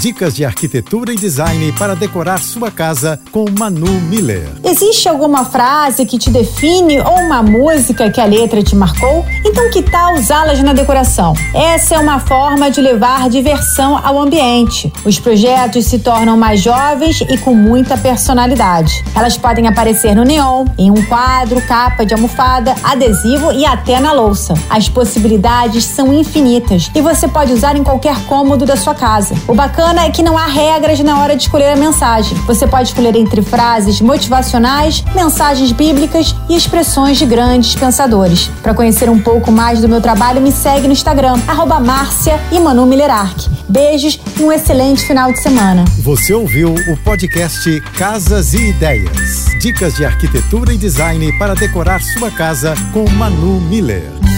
Dicas de arquitetura e design para decorar sua casa com Manu Miller. Existe alguma frase que te define ou uma música que a letra te marcou? Então que tal usá-las na decoração? Essa é uma forma de levar diversão ao ambiente. Os projetos se tornam mais jovens e com muita personalidade. Elas podem aparecer no neon, em um quadro, capa de almofada, adesivo e até na louça. As possibilidades são infinitas e você pode usar em qualquer cômodo da sua casa. O bacana bacana é que não há regras na hora de escolher a mensagem. Você pode escolher entre frases motivacionais, mensagens bíblicas e expressões de grandes pensadores. Para conhecer um pouco mais do meu trabalho, me segue no Instagram, arroba Márcia e Manu. Beijos e um excelente final de semana. Você ouviu o podcast Casas e Ideias. Dicas de arquitetura e design para decorar sua casa com Manu Miller.